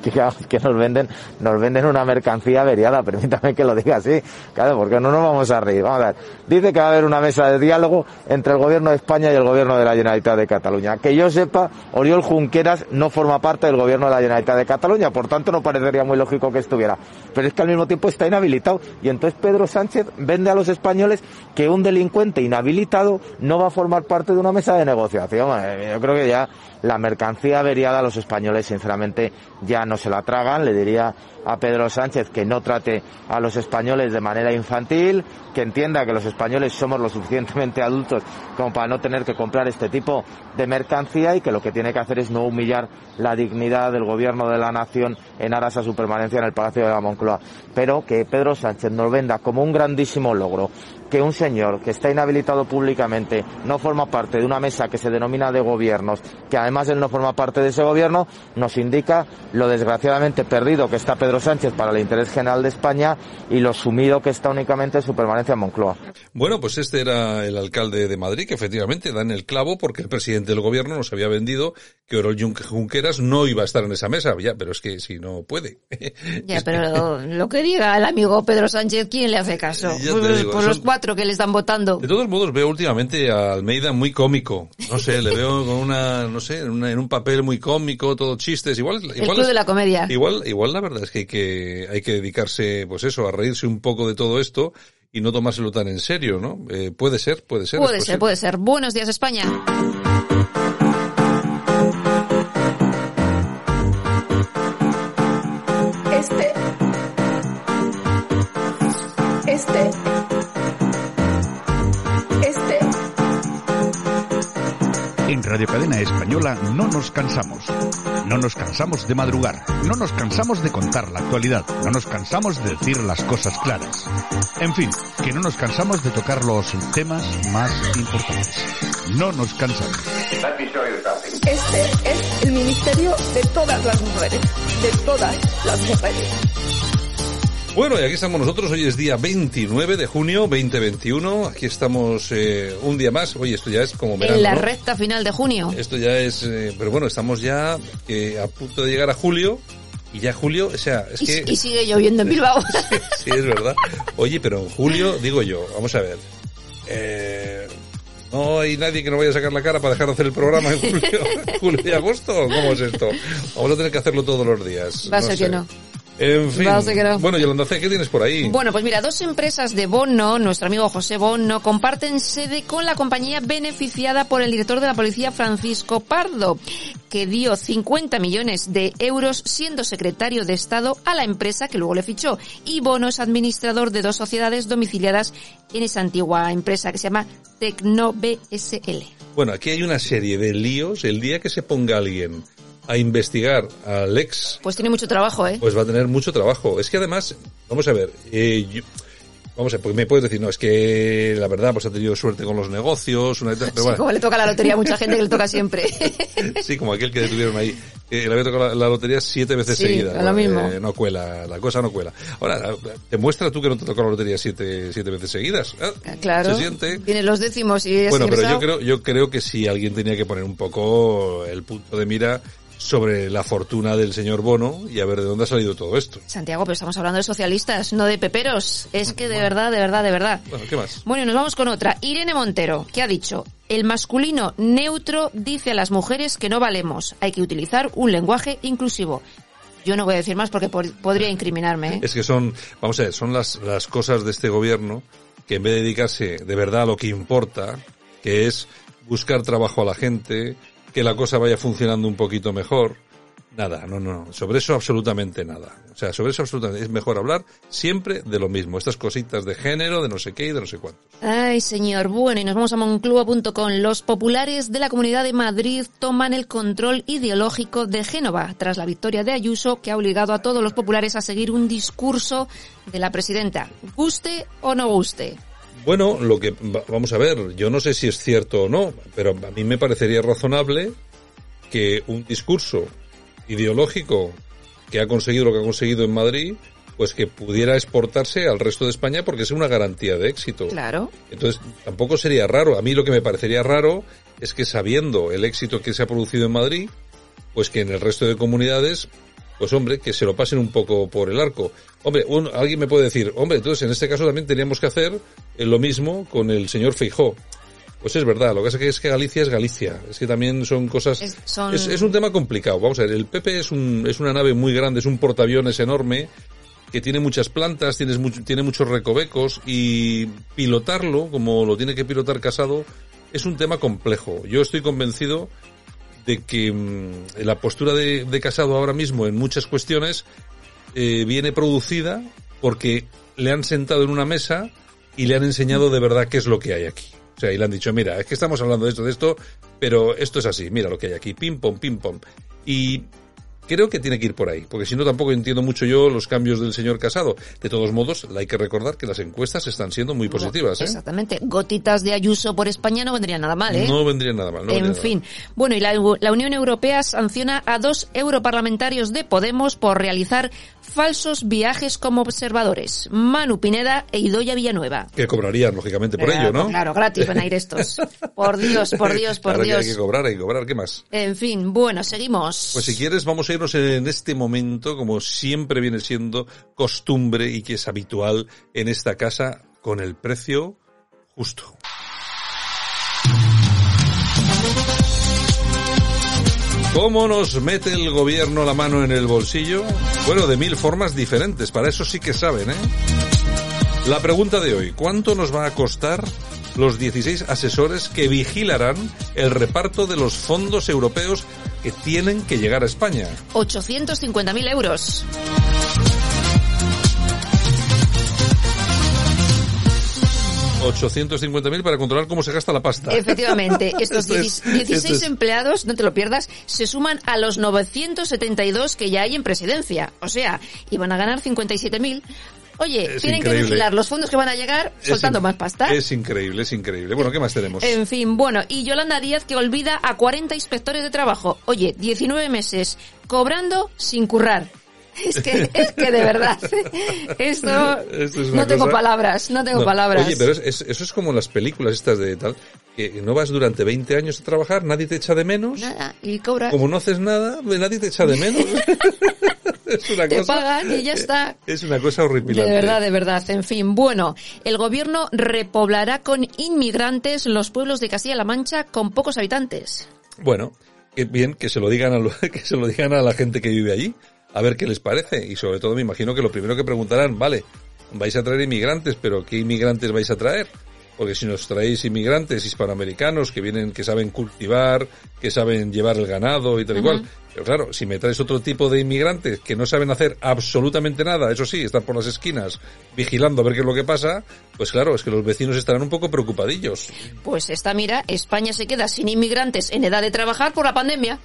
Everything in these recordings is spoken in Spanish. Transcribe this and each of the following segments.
Que, nos venden, nos venden una mercancía averiada, permítame que lo diga así, claro, porque no nos vamos a reír. Vamos a ver, dice que va a haber una mesa de diálogo entre el gobierno de España y el gobierno de la Generalitat de Cataluña. Que yo sepa, Oriol Junqueras no forma parte del gobierno de la Generalitat de Cataluña, por tanto no parecería muy lógico que estuviera. Pero es que al mismo tiempo está inhabilitado y entonces Pedro Sánchez vende a los españoles que un delincuente inhabilitado no va a formar parte de una mesa de negociación. Yo creo que ya la mercancía averiada a los españoles, sinceramente, ya no se la tragan. Le diría a Pedro Sánchez que no trate a los españoles de manera infantil, que entienda que los españoles somos lo suficientemente adultos como para no tener que comprar este tipo de mercancía y que lo que tiene que hacer es no humillar la dignidad del gobierno de la nación en aras a su permanencia en el Palacio de la Moncloa. Pero que Pedro Sánchez nos venda como un grandísimo logro que un señor que está inhabilitado públicamente no forma parte de una mesa que se denomina de gobiernos, que además él no forma parte de ese gobierno, nos indica lo desgraciadamente perdido que está Pedro Sánchez para el interés general de España y lo sumido que está únicamente en su permanencia en Moncloa. Bueno, pues este era el alcalde de Madrid, que efectivamente da en el clavo porque el presidente del gobierno nos había vendido que Oriol Jun- Junqueras no iba a estar en esa mesa. Ya, pero es que si no puede. Ya, pero lo que diga el amigo Pedro Sánchez, ¿quién le hace caso? Pues, digo, pues los cuatro que le están votando. De todos modos, veo últimamente a Almeida muy cómico. No sé, le veo con una, no sé, en, una- en un papel muy cómico, todo chistes. Igual, El igual club es- de la comedia. Igual, igual la verdad es que hay que, hay que dedicarse, pues eso, a reírse un poco de todo esto y no tomárselo tan en serio, ¿no? Eh, puede ser, puede ser. Puede ser, puede ser. Buenos días, España. Este. Este. Este. En Radio Cadena Española no nos cansamos. No nos cansamos de madrugar. No nos cansamos de contar la actualidad. No nos cansamos de decir las cosas claras. En fin, que no nos cansamos de tocar los temas más importantes. No nos cansamos. Este es el ministerio de todas las mujeres. De todas las mujeres. Bueno, y aquí estamos nosotros. Hoy es día 29 de junio 2021. Aquí estamos eh, un día más. Oye, esto ya es como verano, En la ¿no? recta final de junio. Esto ya es, eh, pero bueno, estamos ya eh, a punto de llegar a julio y ya julio, o sea, es Y, que y sigue lloviendo en Bilbao. sí es verdad. Oye, pero en julio digo yo, vamos a ver, eh, no hay nadie que no vaya a sacar la cara para dejar de hacer el programa en julio, julio y agosto. ¿Cómo es esto? Vamos a tener que hacerlo todos los días. Va a ser sé. que no. En fin. Bueno, Yolanda C, ¿qué tienes por ahí? Bueno, pues mira, dos empresas de Bono, nuestro amigo José Bono, comparten sede con la compañía beneficiada por el director de la policía Francisco Pardo, que dio 50 millones de euros siendo secretario de Estado a la empresa que luego le fichó. Y Bono es administrador de dos sociedades domiciliadas en esa antigua empresa que se llama Tecno BSL. Bueno, aquí hay una serie de líos. El día que se ponga alguien a investigar al ex Pues tiene mucho trabajo, ¿eh? pues va a tener mucho trabajo. Es que además, vamos a ver, eh, yo- vamos a ver, porque me puedes decir, no, es que la verdad, pues ha tenido suerte con los negocios, una pero Sí, bueno, como le toca la lotería a mucha gente que le toca siempre. sí, como aquel que detuvieron ahí, que le había tocado la, la lotería siete veces Sí, seguidas. lo mismo. Eh, no cuela, la cosa no cuela. Ahora, demuestra tú que no te tocó la lotería siete, siete veces seguidas. Ah, claro. Se siente. Tiene los décimos y es Bueno, pero yo creo, yo creo que si alguien tenía que poner un poco el punto de mira sobre la fortuna del señor Bono y a ver de dónde ha salido todo esto. Santiago, pero estamos hablando de socialistas, no de peperos. Es que de verdad, de verdad, de verdad. Bueno, ¿qué más? Bueno, y nos vamos con otra. Irene Montero, que ha dicho, el masculino neutro dice a las mujeres que no valemos. Hay que utilizar un lenguaje inclusivo. Yo no voy a decir más porque por- podría incriminarme. ¿eh? Es que son, vamos a ver, son las, las cosas de este gobierno que en vez de dedicarse de verdad a lo que importa, que es buscar trabajo a la gente, que la cosa vaya funcionando un poquito mejor, nada, no, no, sobre eso absolutamente nada. O sea, sobre eso absolutamente, es mejor hablar siempre de lo mismo, estas cositas de género, de no sé qué y de no sé cuánto. Ay, señor. Bueno, y nos vamos a monclua.com. Los populares de la Comunidad de Madrid toman el control ideológico de Génova tras la victoria de Ayuso, que ha obligado a todos los populares a seguir un discurso de la presidenta. Guste o no guste. Bueno, lo que va- vamos a ver, yo no sé si es cierto o no, pero a mí me parecería razonable que un discurso ideológico que ha conseguido lo que ha conseguido en Madrid, pues que pudiera exportarse al resto de España porque es una garantía de éxito. Claro. Entonces, tampoco sería raro. A mí lo que me parecería raro es que sabiendo el éxito que se ha producido en Madrid, pues que en el resto de comunidades, pues hombre, que se lo pasen un poco por el arco. Hombre, un- alguien me puede decir, hombre, entonces en este caso también teníamos que hacer lo mismo con el señor Feijó. Pues es verdad, lo que pasa que es que Galicia es Galicia. Es que también son cosas... Es- son- es, es un tema complicado. Vamos a ver, el PP es, un, es una nave muy grande, es un portaaviones enorme que tiene muchas plantas, mucho- tiene muchos recovecos y pilotarlo, como lo tiene que pilotar Casado, es un tema complejo. Yo estoy convencido de que mm, la postura de, de Casado ahora mismo en muchas cuestiones eh, viene producida porque le han sentado en una mesa y le han enseñado de verdad qué es lo que hay aquí. O sea, y le han dicho, mira, es que estamos hablando de esto, de esto, pero esto es así, mira lo que hay aquí, pim pom, pim pom. Y creo que tiene que ir por ahí, porque si no tampoco entiendo mucho yo los cambios del señor Casado. De todos modos, hay que recordar que las encuestas están siendo muy positivas, ¿eh? Exactamente. Gotitas de Ayuso por España no vendría nada mal, ¿eh? No vendría nada mal. no en fin. Bueno, y la, la Unión Europea sanciona a dos europarlamentarios de Podemos por realizar falsos viajes como observadores. Manu Pineda e Idoia Villanueva. Que cobrarían, lógicamente, por ello, ¿no? Claro, gratis van a ir estos. Por Dios, por Dios, por que Dios. hay que cobrar, hay que cobrar. ¿Qué más? En fin, bueno, seguimos. Pues si quieres, vamos a irnos en este momento, como siempre viene siendo costumbre y que es habitual en esta casa, con el precio justo. ¿Cómo nos mete el gobierno la mano en el bolsillo? Bueno, de mil formas diferentes, para eso sí que saben, ¿eh? La pregunta de hoy, ¿cuánto nos va a costar los 16 asesores que vigilarán el reparto de los fondos europeos que tienen que llegar a España? 850.000 euros. $850.000 para controlar cómo se gasta la pasta. Efectivamente, estos Esto es- 16 esto es- empleados, no te lo pierdas, se suman a los 972 que ya hay en presidencia. O sea, iban a ganar 57.000. Oye, Es tienen que vigilar los fondos que van a llegar soltando más pasta. Es increíble, es increíble. Bueno, ¿qué más tenemos? En fin, bueno, y Yolanda Díaz que olvida a 40 inspectores de trabajo. Oye, 19 meses cobrando sin currar. Es que, es que de verdad, esto, Esto es no tengo palabras, no tengo No, palabras. Oye, pero es- es- eso es como las películas estas de tal, que no vas durante 20 años a trabajar, nadie te echa de menos, Nada, y cobras, como no haces nada, pues nadie te echa de menos. es una te cosa, pagan y ya está. Es una cosa horripilante. De verdad, de verdad. En fin, bueno, el gobierno repoblará con inmigrantes los pueblos de Castilla-La Mancha con pocos habitantes. Bueno, que bien que se lo digan a lo- que se lo digan a la gente que vive allí, a ver qué les parece y sobre todo me imagino que lo primero que preguntarán, vale, vais a traer inmigrantes, pero ¿qué inmigrantes vais a traer? Porque si nos traéis inmigrantes hispanoamericanos que vienen, que saben cultivar, que saben llevar el ganado y tal y cual. Pero claro, si me traes otro tipo de inmigrantes que no saben hacer absolutamente nada, eso sí, están por las esquinas vigilando a ver qué es lo que pasa, pues claro, es que los vecinos estarán un poco preocupadillos. Pues esta mira, España se queda sin inmigrantes en edad de trabajar por la pandemia.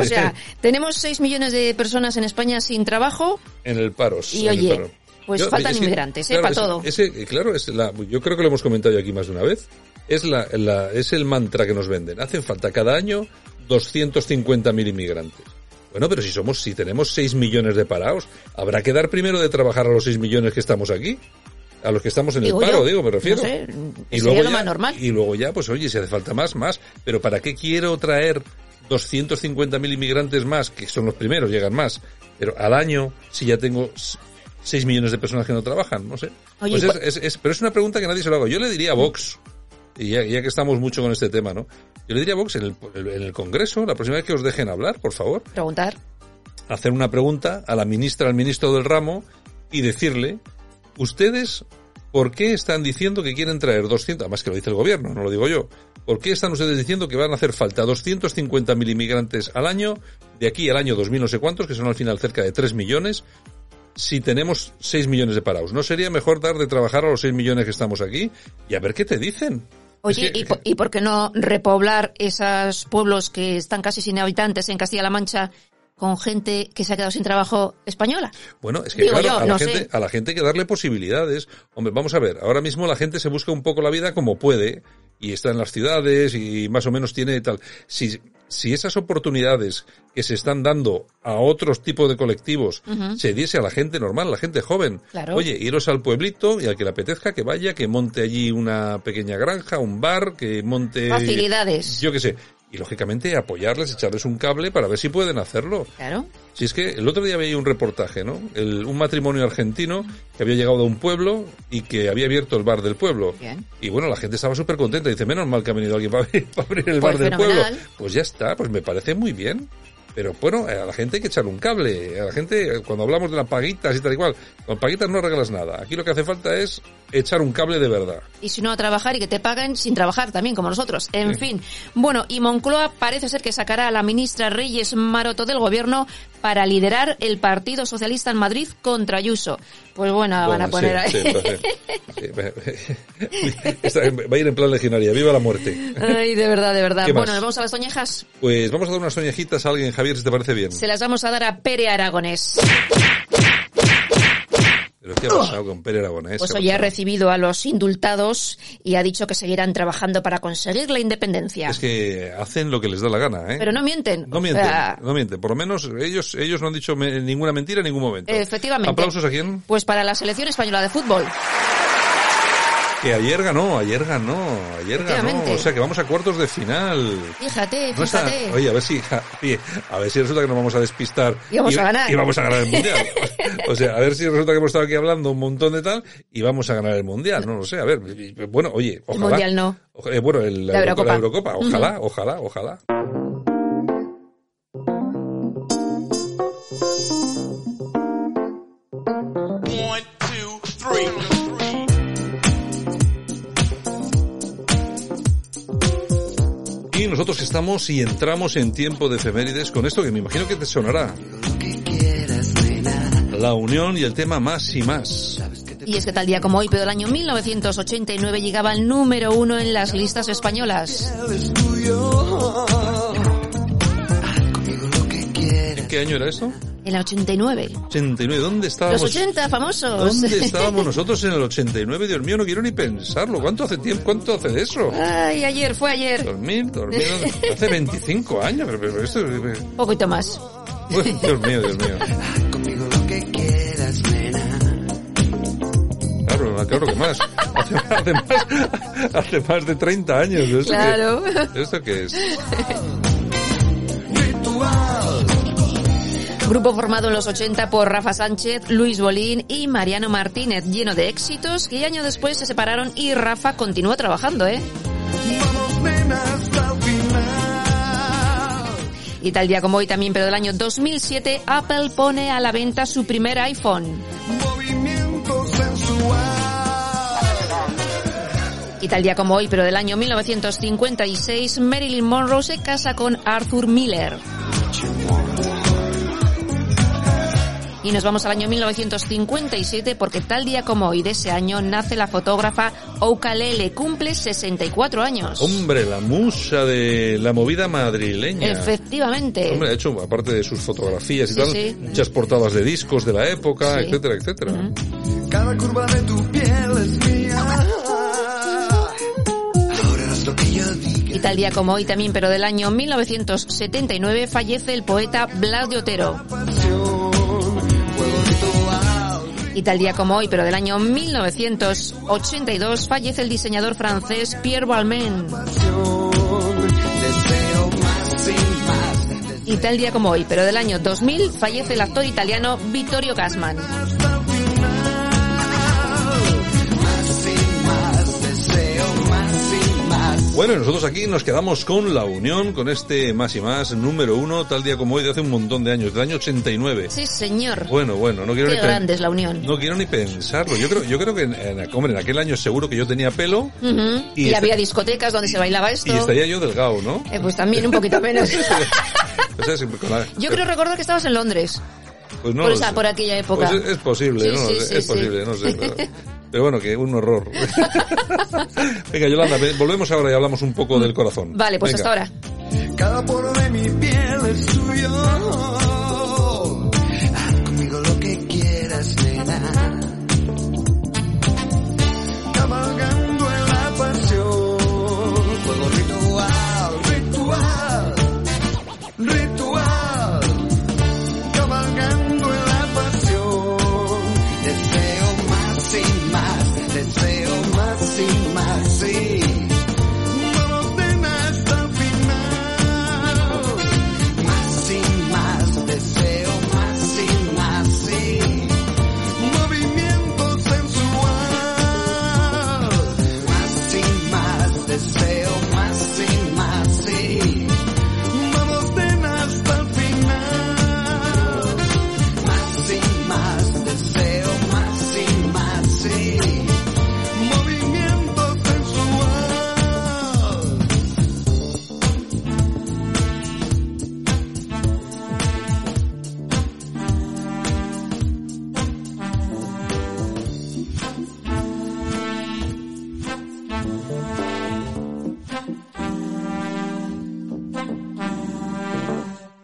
O sea, tenemos 6 millones de personas en España sin trabajo en el paro. Y oye, pues faltan es que, inmigrantes, ¿eh? claro, para todo. Ese, claro, es la, yo creo que lo hemos comentado ya aquí más de una vez. Es la, la- es el mantra que nos venden. Hacen falta cada año 250.000 inmigrantes. Bueno, pero si somos, si tenemos 6 millones de parados, habrá que dar primero de trabajar a los 6 millones que estamos aquí. A los que estamos en Digo el paro, yo, digo, me refiero. no sé, y luego lo ya, más normal. y luego ya, pues oye, si hace falta más, más. Pero ¿para qué quiero traer 250.000 inmigrantes más, que son los primeros, llegan más? Pero al año, si ya tengo 6 millones de personas que no trabajan, no sé. Oye, Pues ¿y es, es- es- pero es una pregunta que nadie se lo hago. Yo le diría a Vox, y ya, ya que estamos mucho con este tema, ¿no? Yo le diría a Vox en el, en el Congreso, la próxima vez que os dejen hablar, por favor, preguntar. hacer una pregunta a la ministra, al ministro del ramo, y decirle, ustedes, ¿por qué están diciendo que quieren traer 200, además que lo dice el gobierno, no lo digo yo, ¿por qué están ustedes diciendo que van a hacer falta 250.000 inmigrantes al año, de aquí al año 2000 no sé cuántos, que son al final cerca de 3 millones, si tenemos 6 millones de parados? ¿No sería mejor dar de trabajar a los 6 millones que estamos aquí y a ver qué te dicen? Oye, Es que- ¿y, po- ¿y por qué no repoblar esos pueblos que están casi sin habitantes en Castilla-La Mancha con gente que se ha quedado sin trabajo española? Bueno, es que Digo claro, yo, a, la no gente, sé. a la gente hay que darle posibilidades. Hombre, vamos a ver, ahora mismo la gente se busca un poco la vida como puede y está en las ciudades y más o menos tiene tal. Si, si esas oportunidades que se están dando a otros tipos de colectivos se diese a la gente normal, a la gente joven, Claro. oye, iros al pueblito y al que le apetezca que vaya, que monte allí una pequeña granja, un bar, que monte... Facilidades. Yo qué sé. Y lógicamente apoyarles, echarles un cable para ver si pueden hacerlo. Claro. Si es que el otro día veía un reportaje, ¿no? El- un matrimonio argentino que había llegado a un pueblo y que había abierto el bar del pueblo. Bien. Y bueno, la gente estaba súper contenta. Dice, menos mal que ha venido alguien para abrir, para abrir el Pues bar del pueblo. Pues ya está, pues me parece muy bien. Pero bueno, a la gente hay que echarle un cable. A la gente, cuando hablamos de las paguitas y tal y cual, con paguitas no regalas nada. Aquí lo que hace falta es echar un cable de verdad. Y si no a trabajar y que te paguen sin trabajar también, como nosotros. En fin. Bueno, y Moncloa parece ser que sacará a la ministra Reyes Maroto del gobierno para liderar el Partido Socialista en Madrid contra Ayuso. Pues bueno, van a Bueno, poner ahí. sí, pues, sí. Esta- Va a ir en plan legionaria. ¡Viva la muerte! Ay, de verdad, de verdad. ¿Qué Bueno, nos vamos a las toñejas. Pues vamos a dar unas soñejitas a alguien, Javier, si te parece bien. Se las vamos a dar a Pere Aragonés. ¿Pero qué ha pasado con Pere Aragonés? Pues ¿Qué ha hoy ha recibido a los indultados y ha dicho que seguirán trabajando para conseguir la independencia. Es que hacen lo que les da la gana, ¿eh? Pero no mienten. No mienten, no mienten. Por lo menos ellos ellos no han dicho me- ninguna mentira en ningún momento. Efectivamente. ¿Aplausos a quién? Pues para la selección española de fútbol. Que ayer ganó, ayer ganó, ayer ganó. O sea que vamos a cuartos de final. Fíjate, No está- fíjate. oye, a ver si, oye, a ver si resulta que nos vamos a despistar. Y vamos a ganar. Y vamos a ganar el mundial. o sea, a ver si resulta que hemos estado aquí hablando un montón de tal y vamos a ganar el mundial. No lo sé, a ver. Bueno, oye, ojalá. mundial no. Eh, bueno, el, La Eurocopa. la Eurocopa. Ojalá, ojalá, ojalá. Nosotros estamos y entramos en tiempo de efemérides con esto que me imagino que te sonará. La unión y el tema más y más. Y es que tal día como hoy, pero del año 1989 llegaba al número uno en las listas españolas. ¿En qué año era esto? En el 89. 89. ¿Dónde estábamos? Los 80 famosos. ¿Dónde estábamos nosotros en el 89? Dios mío, no quiero ni pensarlo. ¿Cuánto hace tiempo? ¿Cuánto hace de eso? Ay, ayer, fue ayer. 2000, 2000, hace 25 años. Pero, pero esto, Un poquito más. Dios mío, Dios mío. Claro, claro que más. Hace, hace más. hace más de 30 años. ¿Esto Claro. ¿Esto qué es? Grupo formado en los 80 por Rafa Sánchez, Luis Bolín y Mariano Martínez, lleno de éxitos, que años después se separaron y Rafa continúa trabajando, ¿eh? Y tal día como hoy también, pero del año 2007, Apple pone a la venta su primer iPhone. Y tal día como hoy, pero del año 1956, Marilyn Monroe se casa con Arthur Miller. Y nos vamos al año 1957 porque tal día como hoy de ese año nace la fotógrafa Oukalele, cumple 64 años. Hombre, la musa de la movida madrileña. Efectivamente. Hombre, ha hecho, aparte de sus fotografías y Sí, tal, sí. muchas portadas de discos de la época, Sí. etcétera, etcétera. Cada curva de tu piel es mía. Y tal día como hoy también, pero del año 1979, fallece el poeta Blas de Otero. Y tal día como hoy, pero del año 1982, fallece el diseñador francés Pierre Balmain. Y tal día como hoy, pero del año 2000, fallece el actor italiano Vittorio Gassman. Bueno, y nosotros aquí nos quedamos con la unión, con este más y más número uno, tal día como hoy, de hace un montón de años, del año 89. Sí, señor. Bueno, bueno, no quiero Qué ni grande es la unión. No quiero ni pensarlo. Yo creo, yo creo que en, en- hombre, en aquel año seguro que yo tenía pelo Ujú. y Y, este- había discotecas donde se bailaba esto. y estaría yo delgado, ¿no? Eh, pues también un poquito menos. Siempre con la- Yo creo recordar que estabas en Londres. pues no por esa- por aquella época. Pues es, es posible, Sí, ¿no? sí, es sí, es posible, no sé. Pero, pero bueno, que un horror. Venga, Yolanda, ve- volvemos ahora y hablamos un poco del corazón. Vale, pues Venga. hasta ahora. Cada poro de mi piel es tuyo.